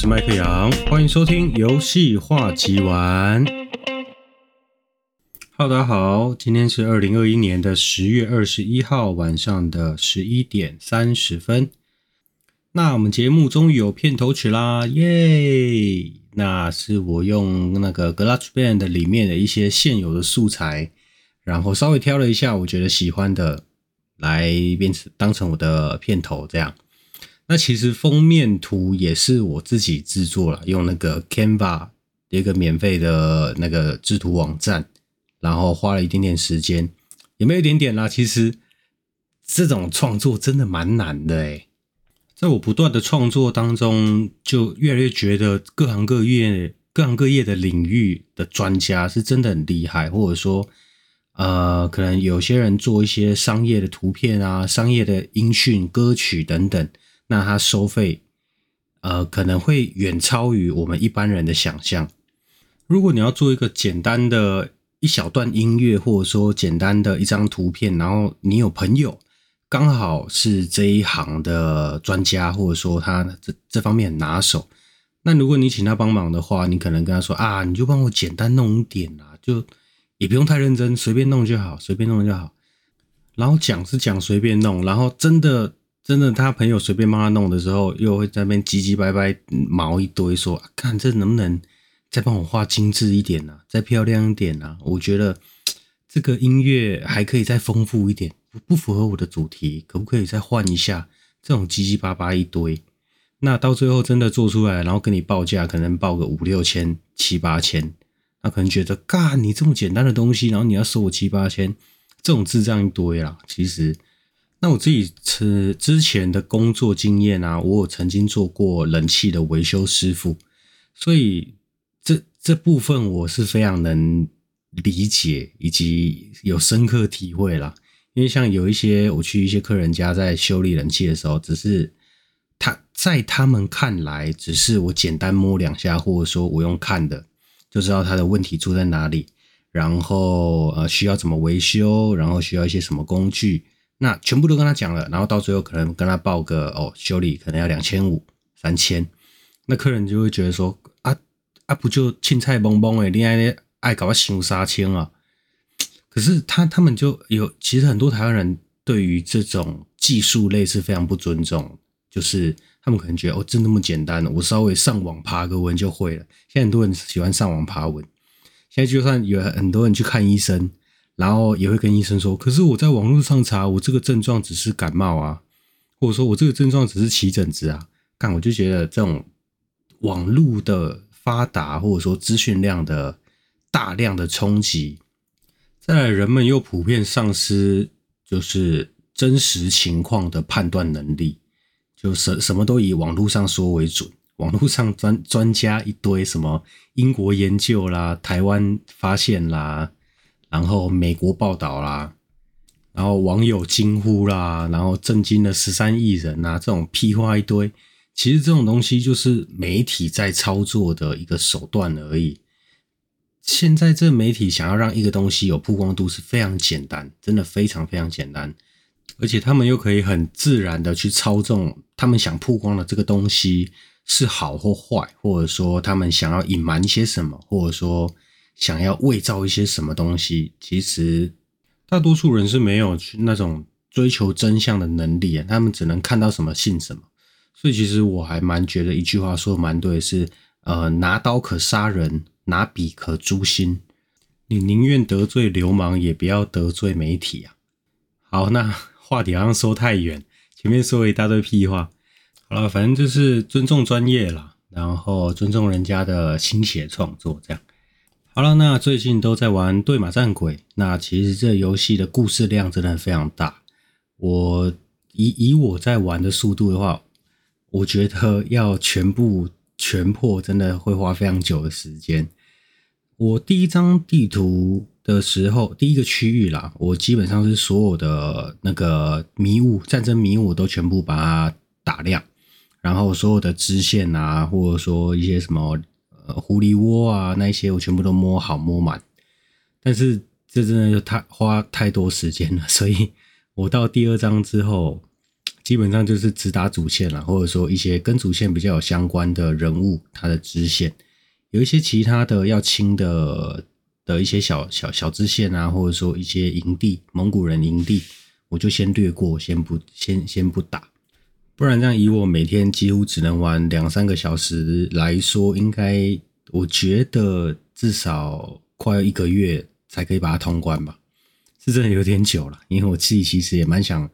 是麦克杨，欢迎收听游戏话集玩。Hello，大家好，今天是二零二一年的十月二十一号晚上的十一点三十分。那我们节目终于有片头曲啦，耶！那是我用那个 GarageBand 里面的一些现有的素材，然后稍微挑了一下我觉得喜欢的，来变成当成我的片头这样。那其实封面图也是我自己制作了，用那个 Canva 一个免费的那个制图网站，然后花了一点点时间，有没有一点点啦。其实这种创作真的蛮难的诶，在我不断的创作当中，就越来越觉得各行各业、各行各业的领域的专家是真的很厉害，或者说，呃，可能有些人做一些商业的图片啊、商业的音讯、歌曲等等。那他收费，呃，可能会远超于我们一般人的想象。如果你要做一个简单的一小段音乐，或者说简单的一张图片，然后你有朋友刚好是这一行的专家，或者说他这这方面很拿手，那如果你请他帮忙的话，你可能跟他说啊，你就帮我简单弄一点啊，就也不用太认真，随便弄就好，随便弄就好。然后讲是讲随便弄，然后真的。真的，他朋友随便帮他弄的时候，又会在那边唧唧歪歪毛一堆，说：“、看这能不能再帮我画精致一点啊，再漂亮一点啊？”我觉得这个音乐还可以再丰富一点，不符合我的主题，可不可以再换一下？这种唧唧巴巴一堆，那到最后真的做出来，然后跟你报价，可能报个五六千、七八千，那可能觉得，嘎，你这么简单的东西，然后你要收我七八千，这种智障一堆啦，其实。那我自己之之前的工作经验啊，我有曾经做过冷气的维修师傅，所以这这部分我是非常能理解以及有深刻体会啦。因为像有一些我去一些客人家在修理冷气的时候，只是他在他们看来，只是我简单摸两下，或者说我用看的就知道他的问题出在哪里，然后呃需要怎么维修，然后需要一些什么工具。那全部都跟他讲了，然后到最后可能跟他报个哦，修理可能要两千五、三千，那客人就会觉得说啊啊，不就青菜崩崩诶，你爱爱搞个伤三千啊？可是他他们就有，其实很多台湾人对于这种技术类是非常不尊重，就是他们可能觉得哦，真那么简单，我稍微上网爬个文就会了。现在很多人喜欢上网爬文，现在就算有很多人去看医生。然后也会跟医生说，可是我在网络上查，我这个症状只是感冒啊，或者说我这个症状只是起疹子啊。干，我就觉得这种网络的发达，或者说资讯量的大量的冲击，再来人们又普遍丧失就是真实情况的判断能力，就什什么都以网络上说为准，网络上专专家一堆，什么英国研究啦，台湾发现啦。然后美国报道啦，然后网友惊呼啦，然后震惊了十三亿人呐，这种屁话一堆。其实这种东西就是媒体在操作的一个手段而已。现在这媒体想要让一个东西有曝光度是非常简单，真的非常非常简单，而且他们又可以很自然的去操纵他们想曝光的这个东西是好或坏，或者说他们想要隐瞒一些什么，或者说。想要伪造一些什么东西，其实大多数人是没有去那种追求真相的能力啊，他们只能看到什么信什么。所以其实我还蛮觉得一句话说的蛮对，是呃，拿刀可杀人，拿笔可诛心。你宁愿得罪流氓，也不要得罪媒体啊。好，那话题好像说太远，前面说了一大堆屁话。好了，反正就是尊重专业啦，然后尊重人家的心血创作，这样。好了，那最近都在玩《对马战鬼》。那其实这游戏的故事量真的非常大。我以以我在玩的速度的话，我觉得要全部全破，真的会花非常久的时间。我第一张地图的时候，第一个区域啦，我基本上是所有的那个迷雾、战争迷雾都全部把它打亮，然后所有的支线啊，或者说一些什么。狐狸窝啊，那些我全部都摸好摸满，但是这真的就太花太多时间了，所以我到第二章之后，基本上就是只打主线了，或者说一些跟主线比较有相关的人物，他的支线，有一些其他的要清的的一些小小小支线啊，或者说一些营地，蒙古人营地，我就先略过，先不先先不打。不然这样，以我每天几乎只能玩两三个小时来说，应该我觉得至少快要一个月才可以把它通关吧，是真的有点久了。因为我自己其实也蛮想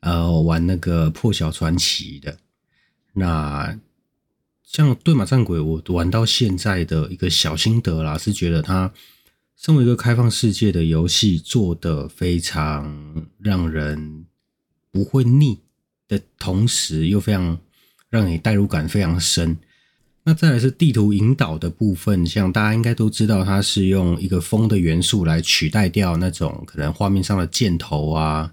呃玩那个破晓传奇的。那像对马战鬼，我玩到现在的一个小心得啦，是觉得它身为一个开放世界的游戏，做得非常让人不会腻。的同时又非常让你代入感非常深。那再来是地图引导的部分，像大家应该都知道，它是用一个风的元素来取代掉那种可能画面上的箭头啊，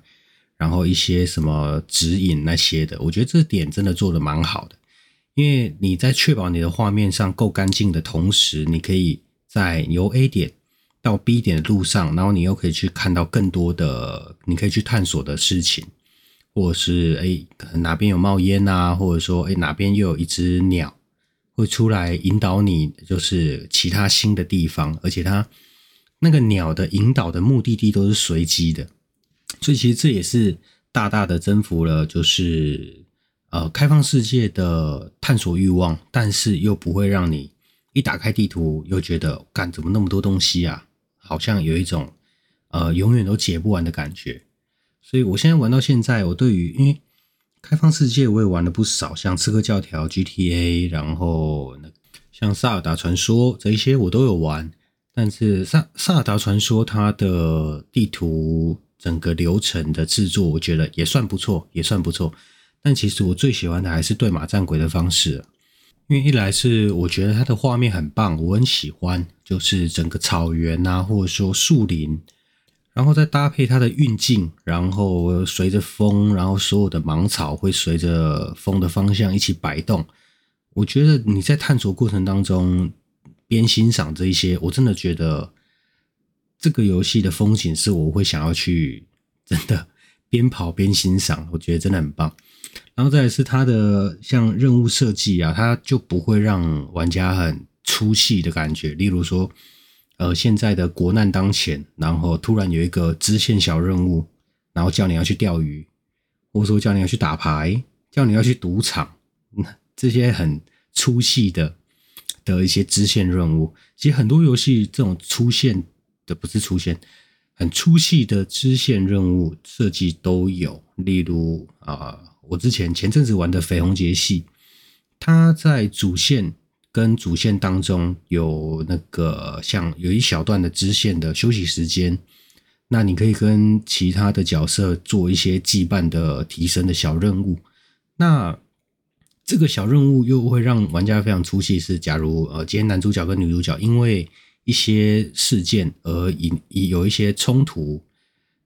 然后一些什么指引那些的。我觉得这点真的做得蛮好的，因为你在确保你的画面上够干净的同时，你可以在由 A 点到 B 点的路上，然后你又可以去看到更多的你可以去探索的事情。或者是哎，哪边有冒烟啊，或者说哎，哪边又有一只鸟会出来引导你，就是其他新的地方，而且它那个鸟的引导的目的地都是随机的，所以其实这也是大大的征服了，就是呃开放世界的探索欲望，但是又不会让你一打开地图又觉得干怎么那么多东西啊，好像有一种呃永远都解不完的感觉。所以我现在玩到现在，我对于因为开放世界我也玩了不少，像刺客教条、GTA，然后像萨尔达传说这一些我都有玩。但是萨萨尔达传说它的地图整个流程的制作，我觉得也算不错，也算不错。但其实我最喜欢的还是对马战鬼的方式，因为一来是我觉得它的画面很棒，我很喜欢，就是整个草原啊，或者说树林。然后再搭配它的运镜，然后随着风，然后所有的芒草会随着风的方向一起摆动。我觉得你在探索过程当中边欣赏这一些，我真的觉得这个游戏的风景是我会想要去真的边跑边欣赏。我觉得真的很棒。然后再来是它的像任务设计啊，它就不会让玩家很出戏的感觉。例如说。呃，现在的国难当前，然后突然有一个支线小任务，然后叫你要去钓鱼，或者说叫你要去打牌，叫你要去赌场，这些很粗细的的一些支线任务，其实很多游戏这种出现的不是出现很粗细的支线任务设计都有，例如啊、我之前前阵子玩的《绯红节系》，它在主线。跟主线当中有那个像有一小段的支线的休息时间，那你可以跟其他的角色做一些羁绊的提升的小任务。那这个小任务又会让玩家非常出戏，是假如呃今天男主角跟女主角因为一些事件而引有一些冲突，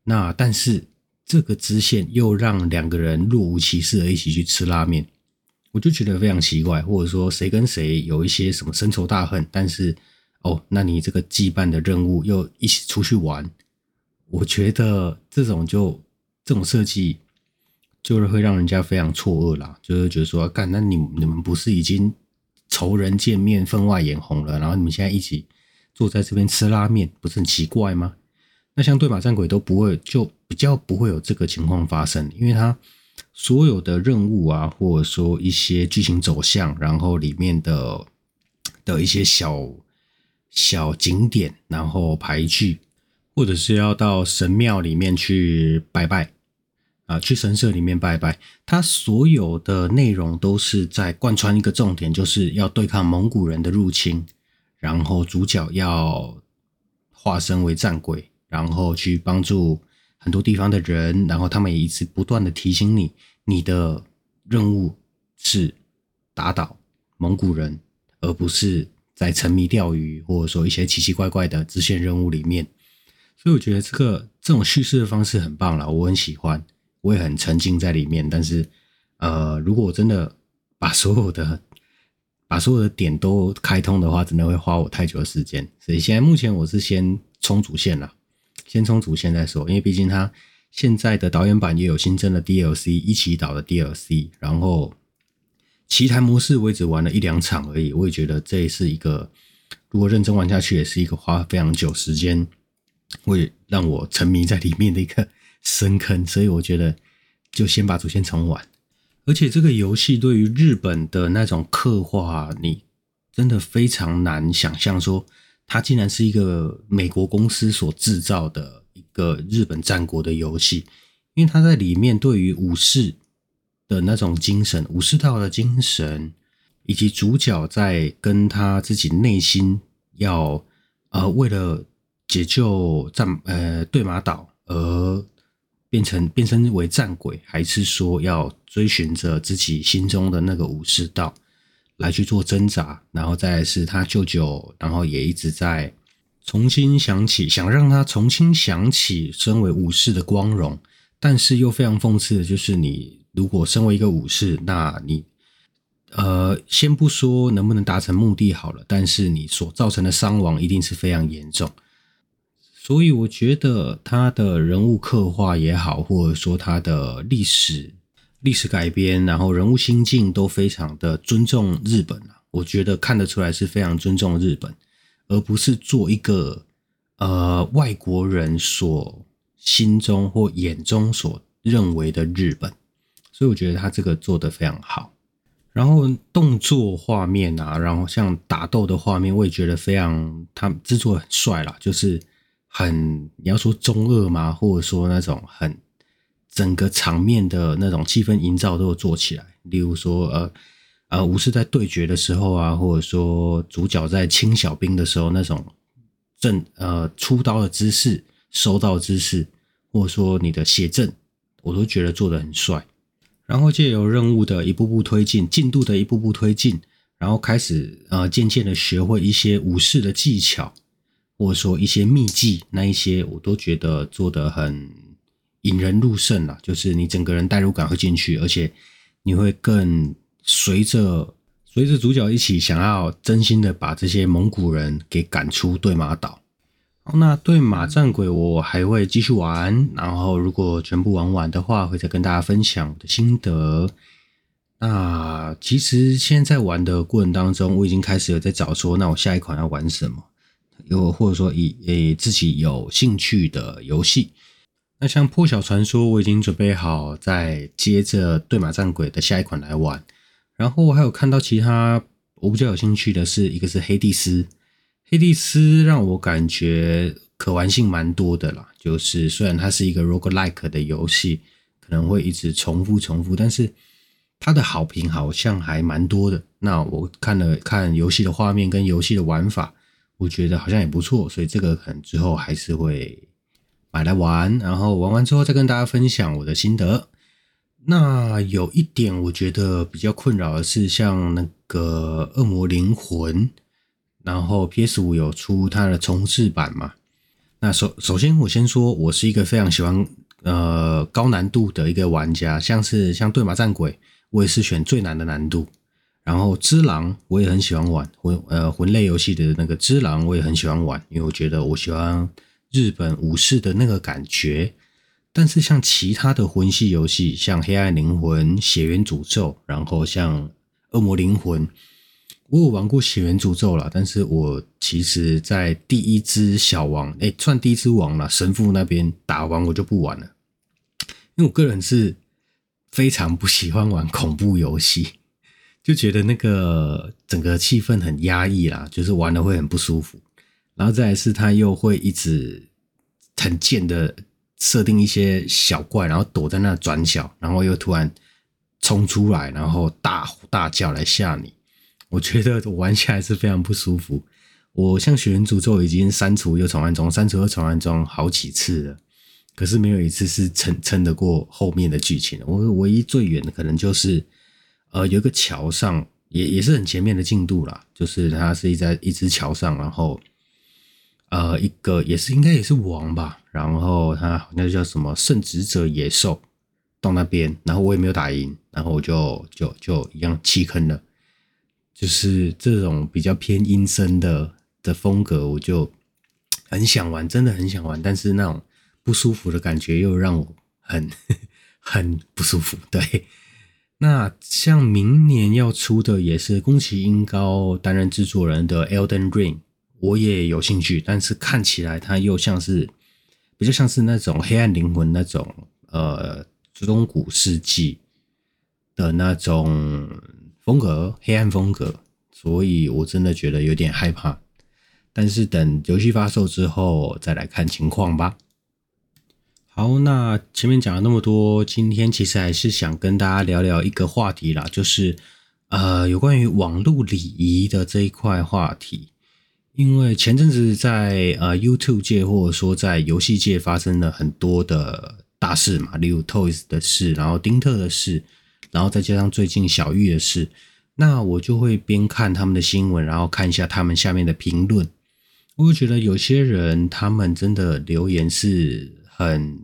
那但是这个支线又让两个人若无其事的一起去吃拉面。我就觉得非常奇怪，或者说谁跟谁有一些什么深仇大恨，但是哦，那你这个羁绊的任务又一起出去玩，我觉得这种就这种设计就是会让人家非常错愕啦，就是觉得说，干，那你你们不是已经仇人见面分外眼红了，然后你们现在一起坐在这边吃拉面，不是很奇怪吗？那像对马战鬼都不会，就比较不会有这个情况发生，因为他。所有的任务啊，或者说一些剧情走向，然后里面的的一些小小景点，然后排剧，或者是要到神庙里面去拜拜啊，去神社里面拜拜，它所有的内容都是在贯穿一个重点，就是要对抗蒙古人的入侵，然后主角要化身为战鬼，然后去帮助。很多地方的人，然后他们也一直不断的提醒你，你的任务是打倒蒙古人，而不是在沉迷钓鱼或者说一些奇奇怪怪的支线任务里面。所以我觉得这个这种叙事的方式很棒啦，我很喜欢，我也很沉浸在里面。但是，呃，如果我真的把所有的把所有的点都开通的话，真的会花我太久的时间。所以现在目前我是先冲主线了。先冲主线再说，因为毕竟它现在的导演版也有新增的 DLC，一起导的 DLC，然后奇谈模式我也只玩了一两场而已，我也觉得这是一个如果认真玩下去，也是一个花非常久时间会让我沉迷在里面的一个深坑，所以我觉得就先把主线重玩。而且这个游戏对于日本的那种刻画，你真的非常难想象说它竟然是一个美国公司所制造的。一个日本战国的游戏，因为他在里面对于武士的那种精神、武士道的精神，以及主角在跟他自己内心要呃为了解救战呃对马岛而变成变身为战鬼，还是说要追寻着自己心中的那个武士道来去做挣扎，然后再来是他舅舅，然后也一直在。重新想起，想让他重新想起身为武士的光荣，但是又非常讽刺的就是，你如果身为一个武士，那你，呃，先不说能不能达成目的好了，但是你所造成的伤亡一定是非常严重。所以我觉得他的人物刻画也好，或者说他的历史历史改编，然后人物心境都非常的尊重日本啊，我觉得看得出来是非常尊重日本。而不是做一个呃外国人所心中或眼中所认为的日本，所以我觉得他这个做得非常好。然后动作画面啊，然后像打斗的画面，我也觉得非常，他制作很帅啦，就是很你要说中二吗？或者说那种很整个场面的那种气氛营造都有做起来，例如说呃。呃，武士在对决的时候啊，或者说主角在清小兵的时候，那种正呃出刀的姿势、收刀的姿势，或者说你的写正，我都觉得做得很帅。然后借由任务的一步步推进，进度的一步步推进，然后开始呃渐渐的学会一些武士的技巧，或者说一些秘技，那一些我都觉得做得很引人入胜了，就是你整个人代入感会进去，而且你会更。随着随着主角一起想要真心的把这些蒙古人给赶出对马岛。好，那对马战鬼我还会继续玩，然后如果全部玩完的话，会再跟大家分享我的心得。那其实现在在玩的过程当中，我已经开始有在找说，那我下一款要玩什么？又或者说以诶自己有兴趣的游戏。那像破晓传说，我已经准备好再接着对马战鬼的下一款来玩。然后我还有看到其他我比较有兴趣的是，一个是黑帝斯，黑帝斯让我感觉可玩性蛮多的啦。就是虽然它是一个 roguelike 的游戏，可能会一直重复重复，但是它的好评好像还蛮多的。那我看了看游戏的画面跟游戏的玩法，我觉得好像也不错，所以这个可能之后还是会买来玩，然后玩完之后再跟大家分享我的心得。那有一点我觉得比较困扰的是，像那个《恶魔灵魂》，然后 PS 五有出它的重制版嘛？那首首先我先说，我是一个非常喜欢呃高难度的一个玩家，像是像对马战鬼，我也是选最难的难度。然后只狼我也很喜欢玩魂呃魂类游戏的那个只狼我也很喜欢玩，因为我觉得我喜欢日本武士的那个感觉。但是像其他的魂系游戏，像《黑暗灵魂》《血缘诅咒》，然后像《恶魔灵魂》，我有玩过《血缘诅咒》啦，但是我其实，在第一只小王，哎、欸，算第一只王了，神父那边打完我就不玩了，因为我个人是非常不喜欢玩恐怖游戏，就觉得那个整个气氛很压抑啦，就是玩的会很不舒服。然后再来是，他又会一直很贱的。设定一些小怪，然后躲在那转角，然后又突然冲出来，然后大吼大叫来吓你。我觉得玩起来是非常不舒服。我像《血源诅咒》已经删除又重安装，删除又重安装好几次了，可是没有一次是撑撑得过后面的剧情。我唯一最远的可能就是，呃，有一个桥上也也是很前面的进度啦，就是它是一在一只桥上，然后。呃，一个也是应该也是王吧，然后他好像叫什么圣职者野兽到那边，然后我也没有打赢，然后我就就就一样弃坑了。就是这种比较偏阴森的的风格，我就很想玩，真的很想玩，但是那种不舒服的感觉又让我很 很不舒服。对，那像明年要出的也是宫崎英高担任制作人的《Elden Ring》，我也有兴趣，但是看起来它又像是比较像是那种黑暗灵魂那种呃中古世纪的那种风格，黑暗风格，所以我真的觉得有点害怕。但是等游戏发售之后再来看情况吧。好，那前面讲了那么多，今天其实还是想跟大家聊聊一个话题啦，就是呃有关于网络礼仪的这一块话题。因为前阵子在呃 YouTube 界或者说在游戏界发生了很多的大事嘛，例如 Toys 的事，然后丁特的事，然后再加上最近小玉的事，那我就会边看他们的新闻，然后看一下他们下面的评论。我会觉得有些人他们真的留言是很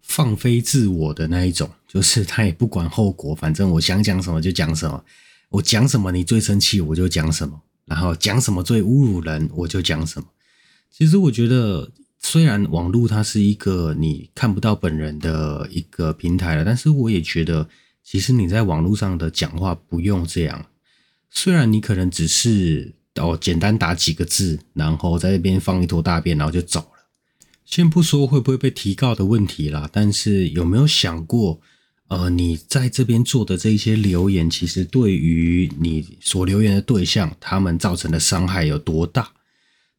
放飞自我的那一种，就是他也不管后果，反正我想讲什么就讲什么，我讲什么你最生气我就讲什么，然后讲什么最侮辱人我就讲什么。其实我觉得，虽然网络它是一个你看不到本人的一个平台了，但是我也觉得，其实你在网络上的讲话不用这样，虽然你可能只是。哦，简单打几个字，然后在那边放一坨大便，然后就走了。先不说会不会被提告的问题啦，但是有没有想过，呃，你在这边做的这一些留言，其实对于你所留言的对象，他们造成的伤害有多大？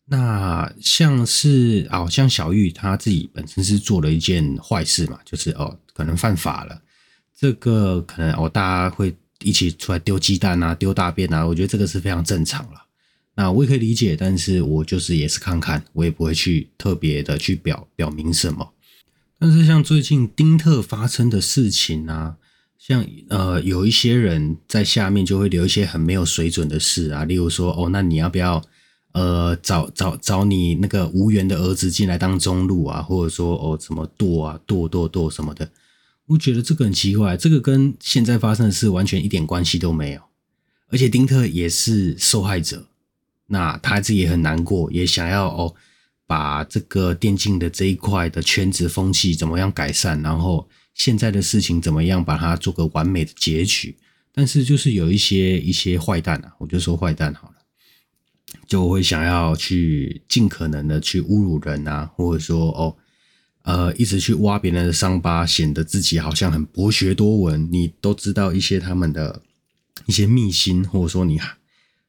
那像是哦，像小玉她自己本身是做了一件坏事嘛，就是哦，可能犯法了。这个可能哦，大家会一起出来丢鸡蛋啊，丢大便啊，我觉得这个是非常正常了。那我也可以理解，但是我就是也是看看，我也不会去特别的去表表明什么。但是像最近丁特发生的事情啊，像呃有一些人在下面就会留一些很没有水准的事啊，例如说哦，那你要不要呃找找找你那个无缘的儿子进来当中路啊，或者说哦什么剁啊剁剁剁什么的，我觉得这个很奇怪，这个跟现在发生的事完全一点关系都没有，而且丁特也是受害者。那他自己也很难过，也想要哦，把这个电竞的这一块的圈子风气怎么样改善，然后现在的事情怎么样把它做个完美的结局。但是就是有一些一些坏蛋啊，我就说坏蛋好了，就会想要去尽可能的去侮辱人啊，或者说哦，呃，一直去挖别人的伤疤，显得自己好像很博学多闻，你都知道一些他们的一些秘辛，或者说你。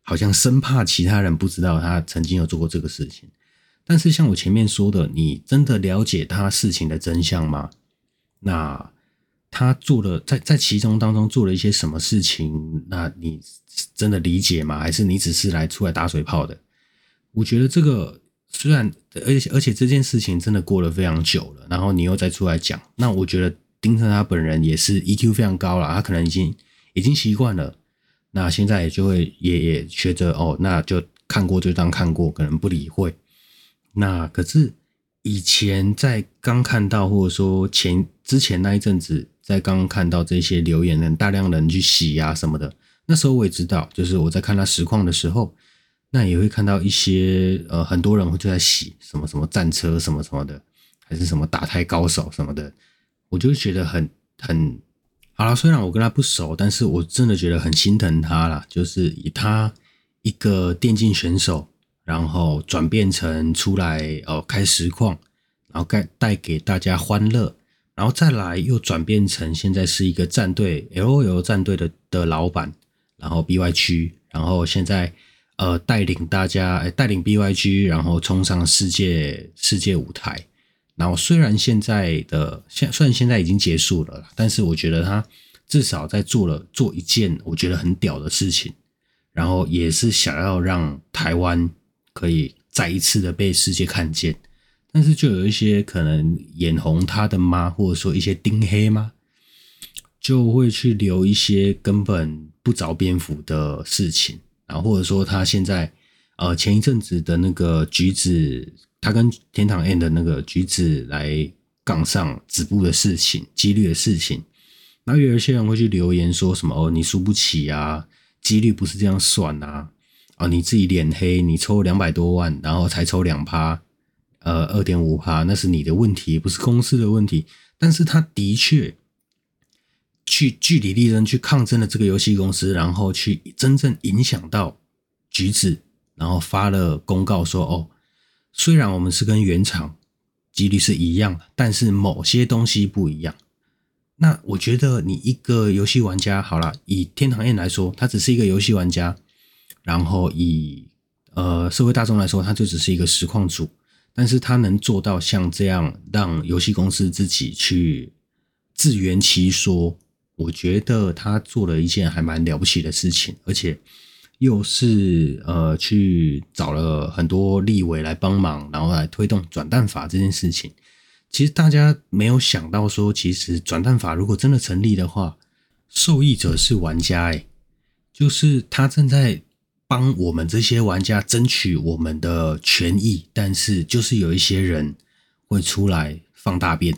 好像生怕其他人不知道他曾经有做过这个事情，但是像我前面说的，你真的了解他事情的真相吗？那他做了在在其中当中做了一些什么事情？那你真的理解吗？还是你只是来出来打水泡的？我觉得这个虽然而且而且这件事情真的过了非常久了，然后你又再出来讲，那我觉得丁特他本人也是 EQ 非常高了，他可能已经已经习惯了。那现在也就会也也学着哦，那就看过就当看过，可能不理会。那可是以前在刚看到，或者说前之前那一阵子，在刚看到这些留言人大量人去洗啊什么的，那时候我也知道，就是我在看他实况的时候，那也会看到一些呃很多人会就在洗什么什么战车什么什么的，还是什么打胎高手什么的，我就觉得很很。好了，虽然我跟他不熟，但是我真的觉得很心疼他啦。就是以他一个电竞选手，然后转变成出来哦开实况，然后带带给大家欢乐，然后再来又转变成现在是一个战队 LOL 战队的的老板，然后 BYG，然后现在呃带领大家，带领 BYG，然后冲上世界世界舞台。然后虽然现在的现虽然现在已经结束了，但是我觉得他至少在做了做一件我觉得很屌的事情，然后也是想要让台湾可以再一次的被世界看见。但是就有一些可能眼红他的妈，或者说一些丁黑吗，就会去留一些根本不着边幅的事情，然后或者说他现在呃前一阵子的那个橘子。他跟天堂 M 的那个橘子来杠上止步的事情，几率的事情，然后有一些人会去留言说什么哦，你输不起啊，几率不是这样算啊，哦，你自己脸黑，你抽两百多万，然后才抽两趴，呃，二点五趴，那是你的问题，不是公司的问题。但是他的确去据理力争去抗争了这个游戏公司，然后去真正影响到橘子，然后发了公告说：“哦，虽然我们是跟原厂几率是一样的，但是某些东西不一样。”那我觉得你一个游戏玩家，好了，以天堂 M 来说，他只是一个游戏玩家，然后以呃社会大众来说，他就只是一个实况主。但是他能做到像这样，让游戏公司自己去自圆其说，我觉得他做了一件还蛮了不起的事情，而且又是呃去找了很多立委来帮忙，然后来推动转蛋法这件事情。其实大家没有想到说，其实转蛋法如果真的成立的话，受益者是玩家诶，就是他正在。帮我们这些玩家争取我们的权益，但是就是有一些人会出来放大便，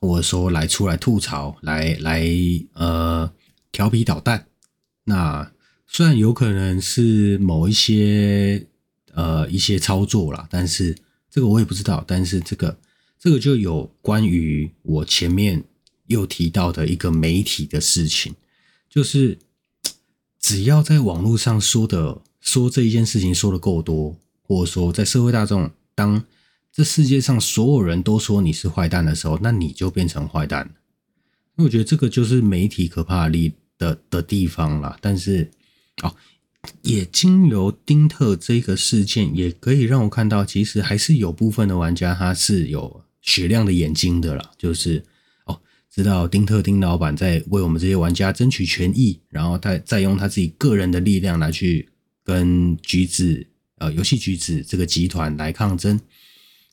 或者说来出来吐槽，来来呃调皮捣蛋。那虽然有可能是某一些呃一些操作啦，但是这个我也不知道。但是这个这个就有关于我前面又提到的一个媒体的事情，就是。只要在网络上说的说这一件事情说的够多，或者说在社会大众，当这世界上所有人都说你是坏蛋的时候，那你就变成坏蛋。那我觉得这个就是媒体可怕力的的地方了。但是，哦，也经由丁特这个事件，也可以让我看到，其实还是有部分的玩家他是有雪亮的眼睛的啦，就是。知道丁特丁老板在为我们这些玩家争取权益，然后他再用他自己个人的力量来去跟橘子呃游戏橘子这个集团来抗争，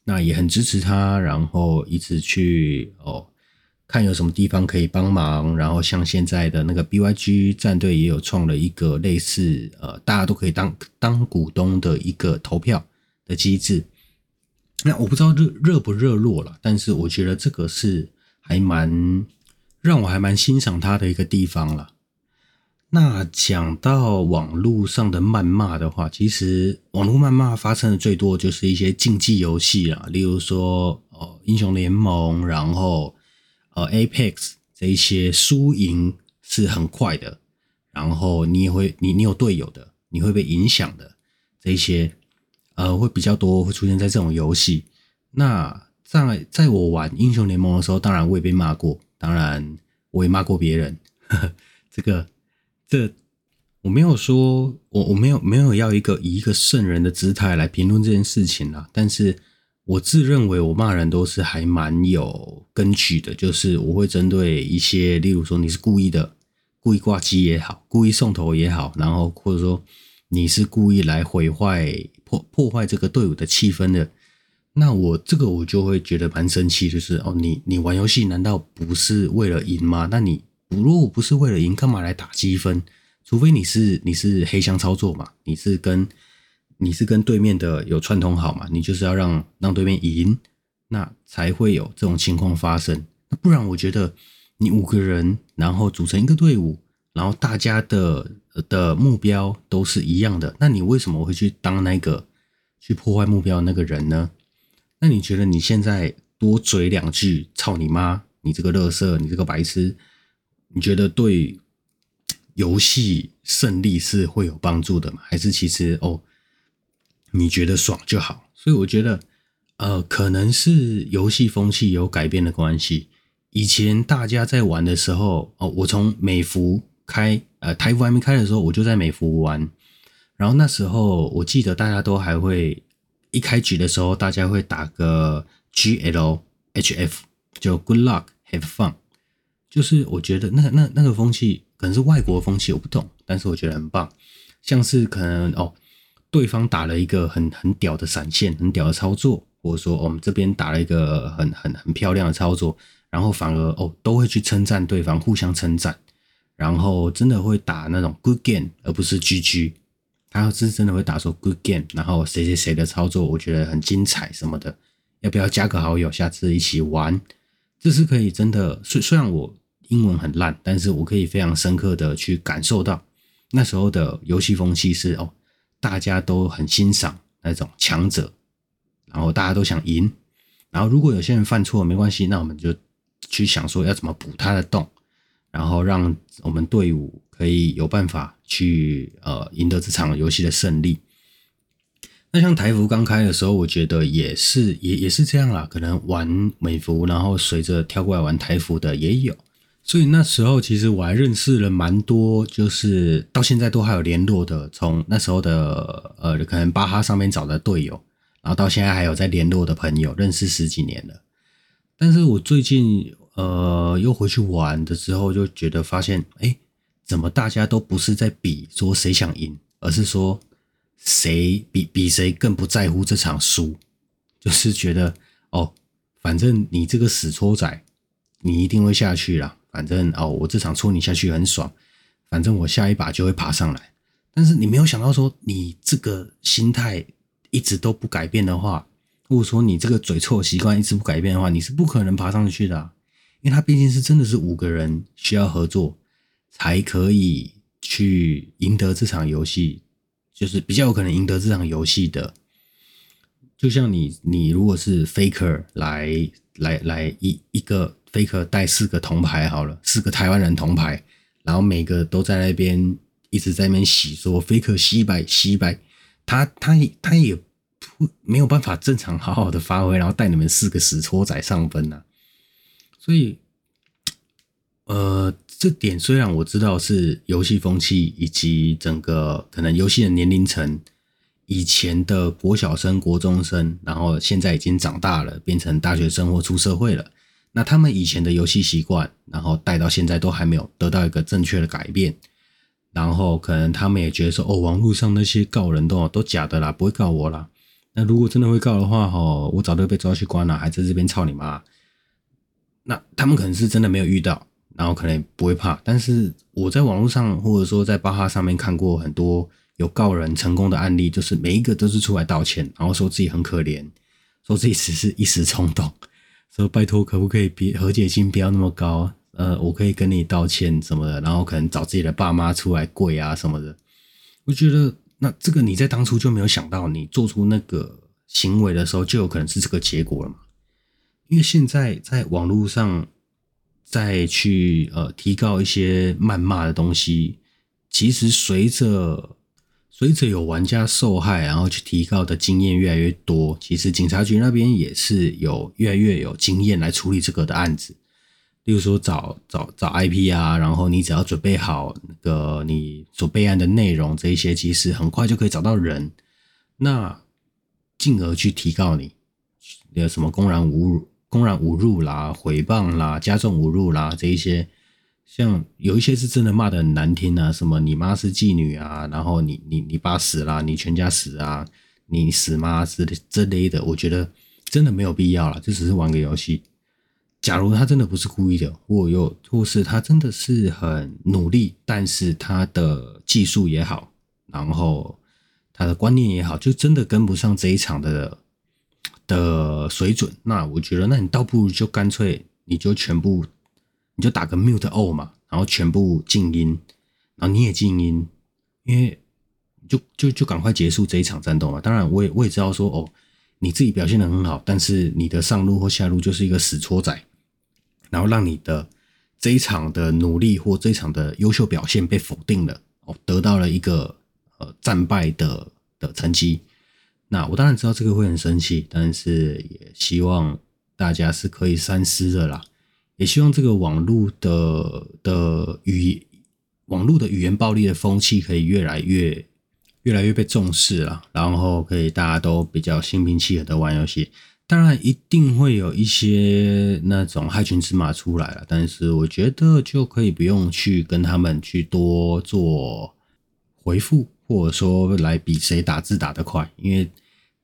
那也很支持他，然后一直去哦看有什么地方可以帮忙，然后像现在的那个 BYG 战队也有创了一个类似呃大家都可以当当股东的一个投票的机制，那我不知道热热不热络了，但是我觉得这个是。还蛮让我还蛮欣赏他的一个地方了。那讲到网络上的谩骂的话，其实网络谩骂发生的最多就是一些竞技游戏啊，例如说哦英雄联盟，然后呃 Apex 这一些输赢是很快的，然后你也会你你有队友的，你会被影响的这一些呃会比较多会出现在这种游戏。那在在我玩英雄联盟的时候，当然我也被骂过，当然我也骂过别人。呵 呵，这个这我没有说，我我没有没有要一个以一个圣人的姿态来评论这件事情啦。但是我自认为我骂人都是还蛮有根据的，就是我会针对一些，例如说你是故意的，故意挂机也好，故意送头也好，然后或者说你是故意来毁坏破破坏这个队伍的气氛的。那我这个我就会觉得蛮生气，就是哦，你你玩游戏难道不是为了赢吗？那你如果不是为了赢，干嘛来打积分？除非你是你是黑箱操作嘛，你是跟你是跟对面的有串通好嘛，你就是要让让对面赢，那才会有这种情况发生。不然我觉得你五个人然后组成一个队伍，然后大家的的目标都是一样的，那你为什么会去当那个去破坏目标的那个人呢？那你觉得你现在多嘴两句“操你妈”，你这个乐色，你这个白痴，你觉得对游戏胜利是会有帮助的吗？还是其实哦，你觉得爽就好？所以我觉得，呃，可能是游戏风气有改变的关系。以前大家在玩的时候，哦，我从美服开，呃，台服还没开的时候，我就在美服玩。然后那时候我记得大家都还会。一开局的时候，大家会打个 G L H F，就 Good Luck Have Fun。就是我觉得那那那个风气可能是外国风气，我不懂，但是我觉得很棒。像是可能哦，对方打了一个很很屌的闪现，很屌的操作，或者说我们这边打了一个很很很漂亮的操作，然后反而哦都会去称赞对方，互相称赞，然后真的会打那种 Good Game，而不是 GG。他要是真的会打出 good game，然后谁谁谁的操作我觉得很精彩什么的，要不要加个好友，下次一起玩？这是可以真的。虽虽然我英文很烂，但是我可以非常深刻的去感受到那时候的游戏风气是哦，大家都很欣赏那种强者，然后大家都想赢，然后如果有些人犯错没关系，那我们就去想说要怎么补他的洞，然后让我们队伍可以有办法去呃赢得这场游戏的胜利。那像台服刚开的时候，我觉得也是也也是这样啦，可能玩美服，然后随着跳过来玩台服的也有。所以那时候其实我还认识了蛮多，就是到现在都还有联络的，从那时候的呃可能巴哈上面找的队友，然后到现在还有在联络的朋友，认识十几年了。但是我最近呃又回去玩的时候，就觉得发现，哎，怎么大家都不是在比说谁想赢，而是说。谁比比谁更不在乎这场输，就是觉得哦，反正你这个死搓仔，你一定会下去啦。反正哦，我这场搓你下去很爽，反正我下一把就会爬上来。但是你没有想到说，你这个心态一直都不改变的话，或者说你这个嘴臭习惯一直不改变的话，你是不可能爬上去的。因为他毕竟是真的是五个人需要合作，才可以去赢得这场游戏。就是比较有可能赢得这场游戏的，就像你，你如果是 Faker 来来来一一个 Faker 带四个铜牌好了，四个台湾人铜牌，然后每个都在那边一直在那边洗说 Faker 洗白洗白，他他他也不没有办法正常好好的发挥，然后带你们四个死搓仔上分呐、啊，所以，呃。这点虽然我知道是游戏风气以及整个可能游戏的年龄层，以前的国小生、国中生，然后现在已经长大了，变成大学生或出社会了。那他们以前的游戏习惯，然后带到现在都还没有得到一个正确的改变。然后可能他们也觉得说，哦，网络上那些告人都都假的啦，不会告我啦。那如果真的会告的话，哦，我早就被抓去关了，还在这边操你妈。那他们可能是真的没有遇到。然后可能不会怕，但是我在网络上或者说在巴哈上面看过很多有告人成功的案例，就是每一个都是出来道歉，然后说自己很可怜，说自己只是一时冲动，说拜托可不可以别和解金不要那么高，呃，我可以跟你道歉什么的，然后可能找自己的爸妈出来跪啊什么的。我觉得那这个你在当初就没有想到，你做出那个行为的时候就有可能是这个结果了嘛？因为现在在网络上。再去呃提高一些谩骂的东西，其实随着随着有玩家受害，然后去提高的经验越来越多，其实警察局那边也是有越来越有经验来处理这个的案子。例如说找找找 IP 啊，然后你只要准备好那个你所备案的内容，这一些其实很快就可以找到人，那进而去提告你，有什么公然侮辱。公然侮辱啦、诽谤啦、加重侮辱啦，这一些，像有一些是真的骂得很难听啊，什么你妈是妓女啊，然后你你你爸死啦，你全家死啊，你死妈之类之类的，我觉得真的没有必要了，就只是玩个游戏。假如他真的不是故意的，或又或是他真的是很努力，但是他的技术也好，然后他的观念也好，就真的跟不上这一场的。的水准，那我觉得，那你倒不如就干脆你就全部，你就打个 mute all 嘛，然后全部静音，然后你也静音，因为就就就赶快结束这一场战斗嘛。当然，我也我也知道说，哦，你自己表现得很好，但是你的上路或下路就是一个死搓仔，然后让你的这一场的努力或这一场的优秀表现被否定了，哦，得到了一个呃战败的的成绩。那我当然知道这个会很生气，但是也希望大家是可以三思的啦。也希望这个网络的的语网络的语言暴力的风气可以越来越越来越被重视了，然后可以大家都比较心平气和的玩游戏。当然一定会有一些那种害群之马出来了，但是我觉得就可以不用去跟他们去多做回复，或者说来比谁打字打得快，因为。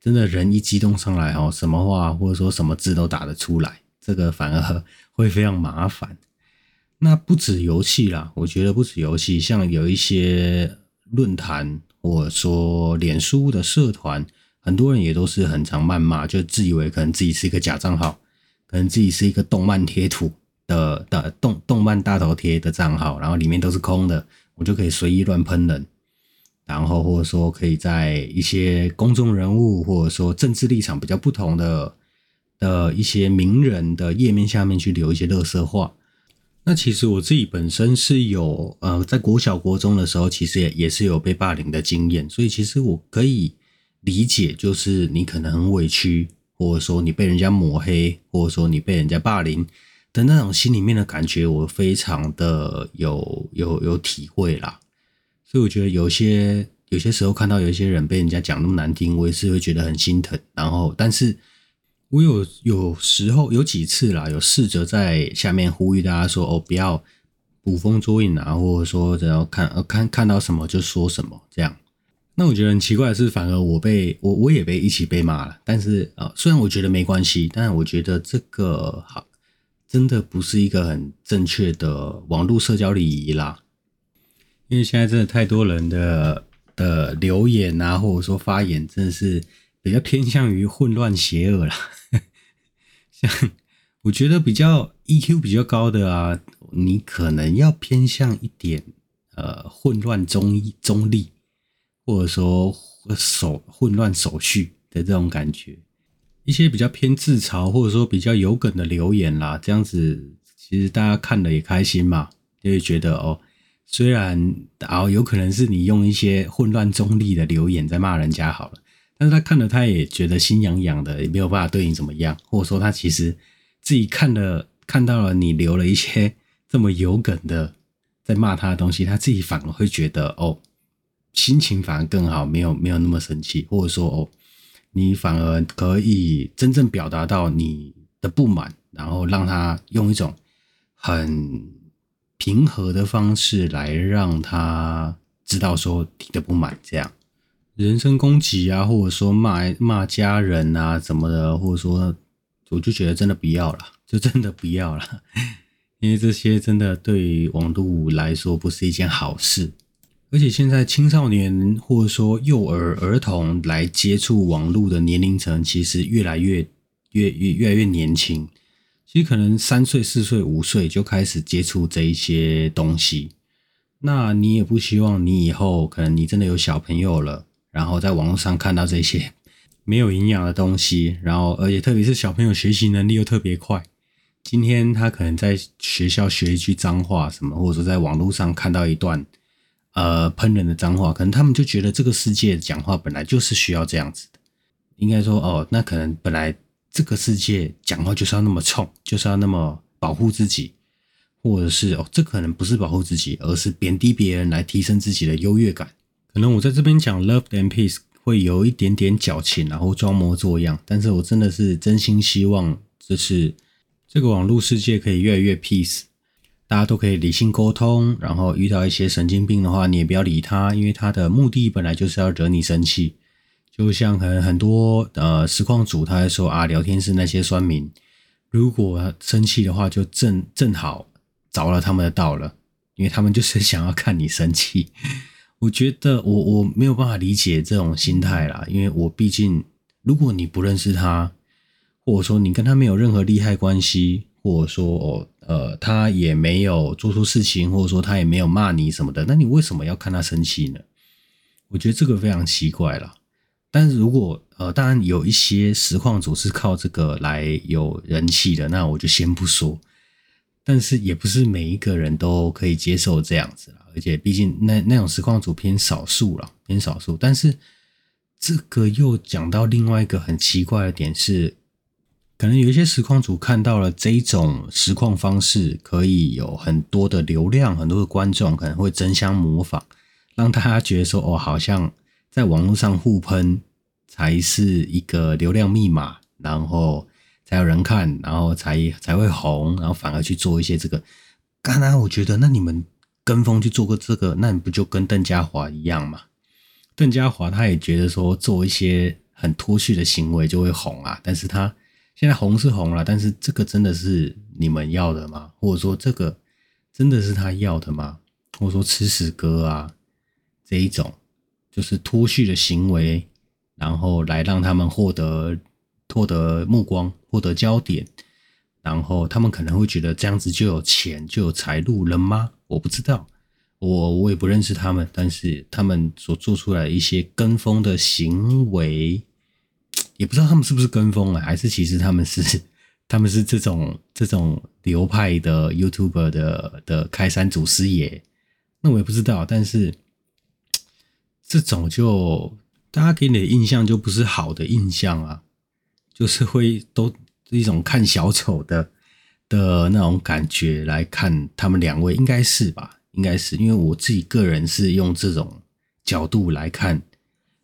真的人一激动上来哦，什么话或者说什么字都打得出来，这个反而会非常麻烦。那不止游戏啦，我觉得不止游戏，像有一些论坛或者说脸书的社团，很多人也都是很常谩骂，就自以为可能自己是一个假账号，可能自己是一个动漫贴图的的动动漫大头贴的账号，然后里面都是空的，我就可以随意乱喷人。然后或者说可以在一些公众人物或者说政治立场比较不同的的一些名人的页面下面去留一些垃圾话。那其实我自己本身是有呃，在国小国中的时候，其实也也是有被霸凌的经验，所以其实我可以理解，就是你可能很委屈，或者说你被人家抹黑，或者说你被人家霸凌的那种心里面的感觉，我非常的有有有体会啦。所以我觉得有些有些时候看到有一些人被人家讲那么难听，我也是会觉得很心疼。然后，但是。我有有时候有几次啦，有试着在下面呼吁大家说哦，不要捕风捉影啊，或者说只要看呃看看到什么就说什么这样。那我觉得很奇怪的是，反而我被我我也被一起被骂了。但是啊，虽然我觉得没关系，但是我觉得这个好真的不是一个很正确的网络社交礼仪啦。因为现在真的太多人的的留言啊，或者说发言，真的是比较偏向于混乱邪恶啦。像我觉得比较 EQ 比较高的啊，你可能要偏向一点呃混乱中中立，或者说手混乱手续的这种感觉。一些比较偏自嘲或者说比较有梗的留言啦，这样子其实大家看了也开心嘛，就会觉得哦，虽然啊有可能是你用一些混乱中立的留言在骂人家好了。但是他看了，他也觉得心痒痒的，也没有办法对你怎么样，或者说他其实自己看了看到了你留了一些这么有梗的在骂他的东西，他自己反而会觉得哦，心情反而更好，没有没有那么生气，或者说哦，你反而可以真正表达到你的不满，然后让他用一种很平和的方式来让他知道说你的不满，这样。人身攻击啊，或者说骂骂家人啊，什么的，或者说，我就觉得真的不要了，就真的不要了，因为这些真的对网络来说不是一件好事。而且现在青少年或者说幼儿儿童来接触网络的年龄层，其实越来越越越越来越年轻，其实可能三岁、四岁、五岁就开始接触这一些东西。那你也不希望你以后可能你真的有小朋友了。然后在网络上看到这些 没有营养的东西，然后而且特别是小朋友学习能力又特别快，今天他可能在学校学一句脏话什么，或者说在网络上看到一段呃喷人的脏话，可能他们就觉得这个世界讲话本来就是需要这样子的，应该说哦，那可能本来这个世界讲话就是要那么冲，就是要那么保护自己，或者是哦，这可能不是保护自己，而是贬低别人来提升自己的优越感。可能我在这边讲 love and peace 会有一点点矫情，然后装模作样，但是我真的是真心希望，就是这个网络世界可以越来越 peace，大家都可以理性沟通，然后遇到一些神经病的话，你也不要理他，因为他的目的本来就是要惹你生气。就像可能很多呃实况主他在说啊，聊天室那些酸民，如果生气的话，就正正好着了他们的道了，因为他们就是想要看你生气。我觉得我我没有办法理解这种心态啦，因为我毕竟，如果你不认识他，或者说你跟他没有任何利害关系，或者说哦呃他也没有做错事情，或者说他也没有骂你什么的，那你为什么要看他生气呢？我觉得这个非常奇怪啦。但是如果呃当然有一些实况组是靠这个来有人气的，那我就先不说。但是也不是每一个人都可以接受这样子啦，而且毕竟那那种实况组偏少数了，偏少数。但是这个又讲到另外一个很奇怪的点是，可能有一些实况组看到了这种实况方式，可以有很多的流量，很多的观众可能会争相模仿，让大家觉得说哦，好像在网络上互喷才是一个流量密码，然后。才有人看，然后才才会红，然后反而去做一些这个。刚才我觉得，那你们跟风去做个这个，那你不就跟邓家华一样吗？邓家华他也觉得说做一些很脱序的行为就会红啊，但是他现在红是红了，但是这个真的是你们要的吗？或者说这个真的是他要的吗？或者说吃屎哥啊这一种就是脱序的行为，然后来让他们获得。获得目光，获得焦点，然后他们可能会觉得这样子就有钱，就有财路了吗？我不知道，我我也不认识他们，但是他们所做出来一些跟风的行为，也不知道他们是不是跟风啊，还是其实他们是他们是这种这种流派的 YouTuber 的的开山祖师爷，那我也不知道。但是这种就大家给你的印象就不是好的印象啊，就是会都一种看小丑的的那种感觉来看他们两位，应该是吧？应该是，因为我自己个人是用这种角度来看。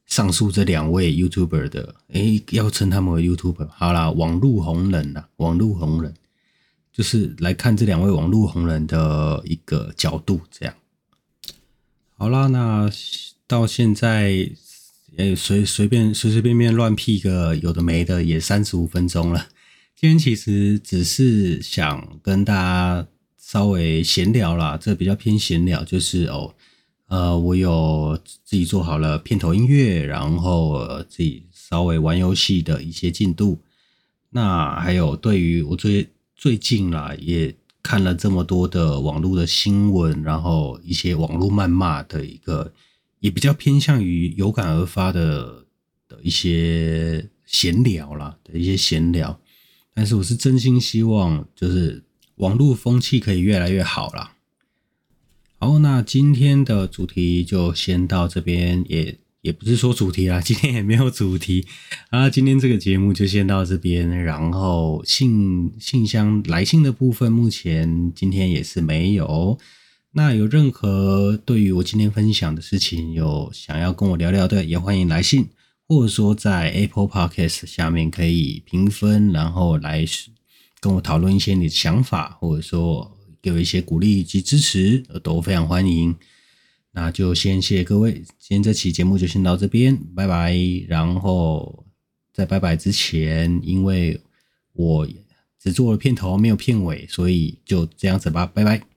上述这两位 YouTuber 的，诶，要称他们为 YouTuber，好啦，网络红人呐，网络红人，就是来看这两位网络红人的一个角度，这样。好啦，那到现在，诶，随随便随随便便乱辟个有的没的，也三十五分钟了。今天其实只是想跟大家稍微闲聊啦，这比较偏闲聊，就是哦。呃，我有自己做好了片头音乐，然后、自己稍微玩游戏的一些进度。那还有对于我最最近啦，也看了这么多的网络的新闻，然后一些网络谩骂的一个，也比较偏向于有感而发的的一些闲聊啦的一些闲聊。但是我是真心希望，就是网络风气可以越来越好啦。好，那今天的主题就先到这边，也也不是说主题啦，今天也没有主题啊。今天这个节目就先到这边，然后信信箱来信的部分，目前今天也是没有。那有任何对于我今天分享的事情有想要跟我聊聊的，也欢迎来信，或者说在 Apple Podcast 下面可以评分，然后来跟我讨论一些你的想法，或者说。给我一些鼓励以及支持，都非常欢迎。那就先谢谢各位，今天这期节目就先到这边，拜拜。然后在拜拜之前，因为我只做了片头没有片尾，所以就这样子吧，拜拜。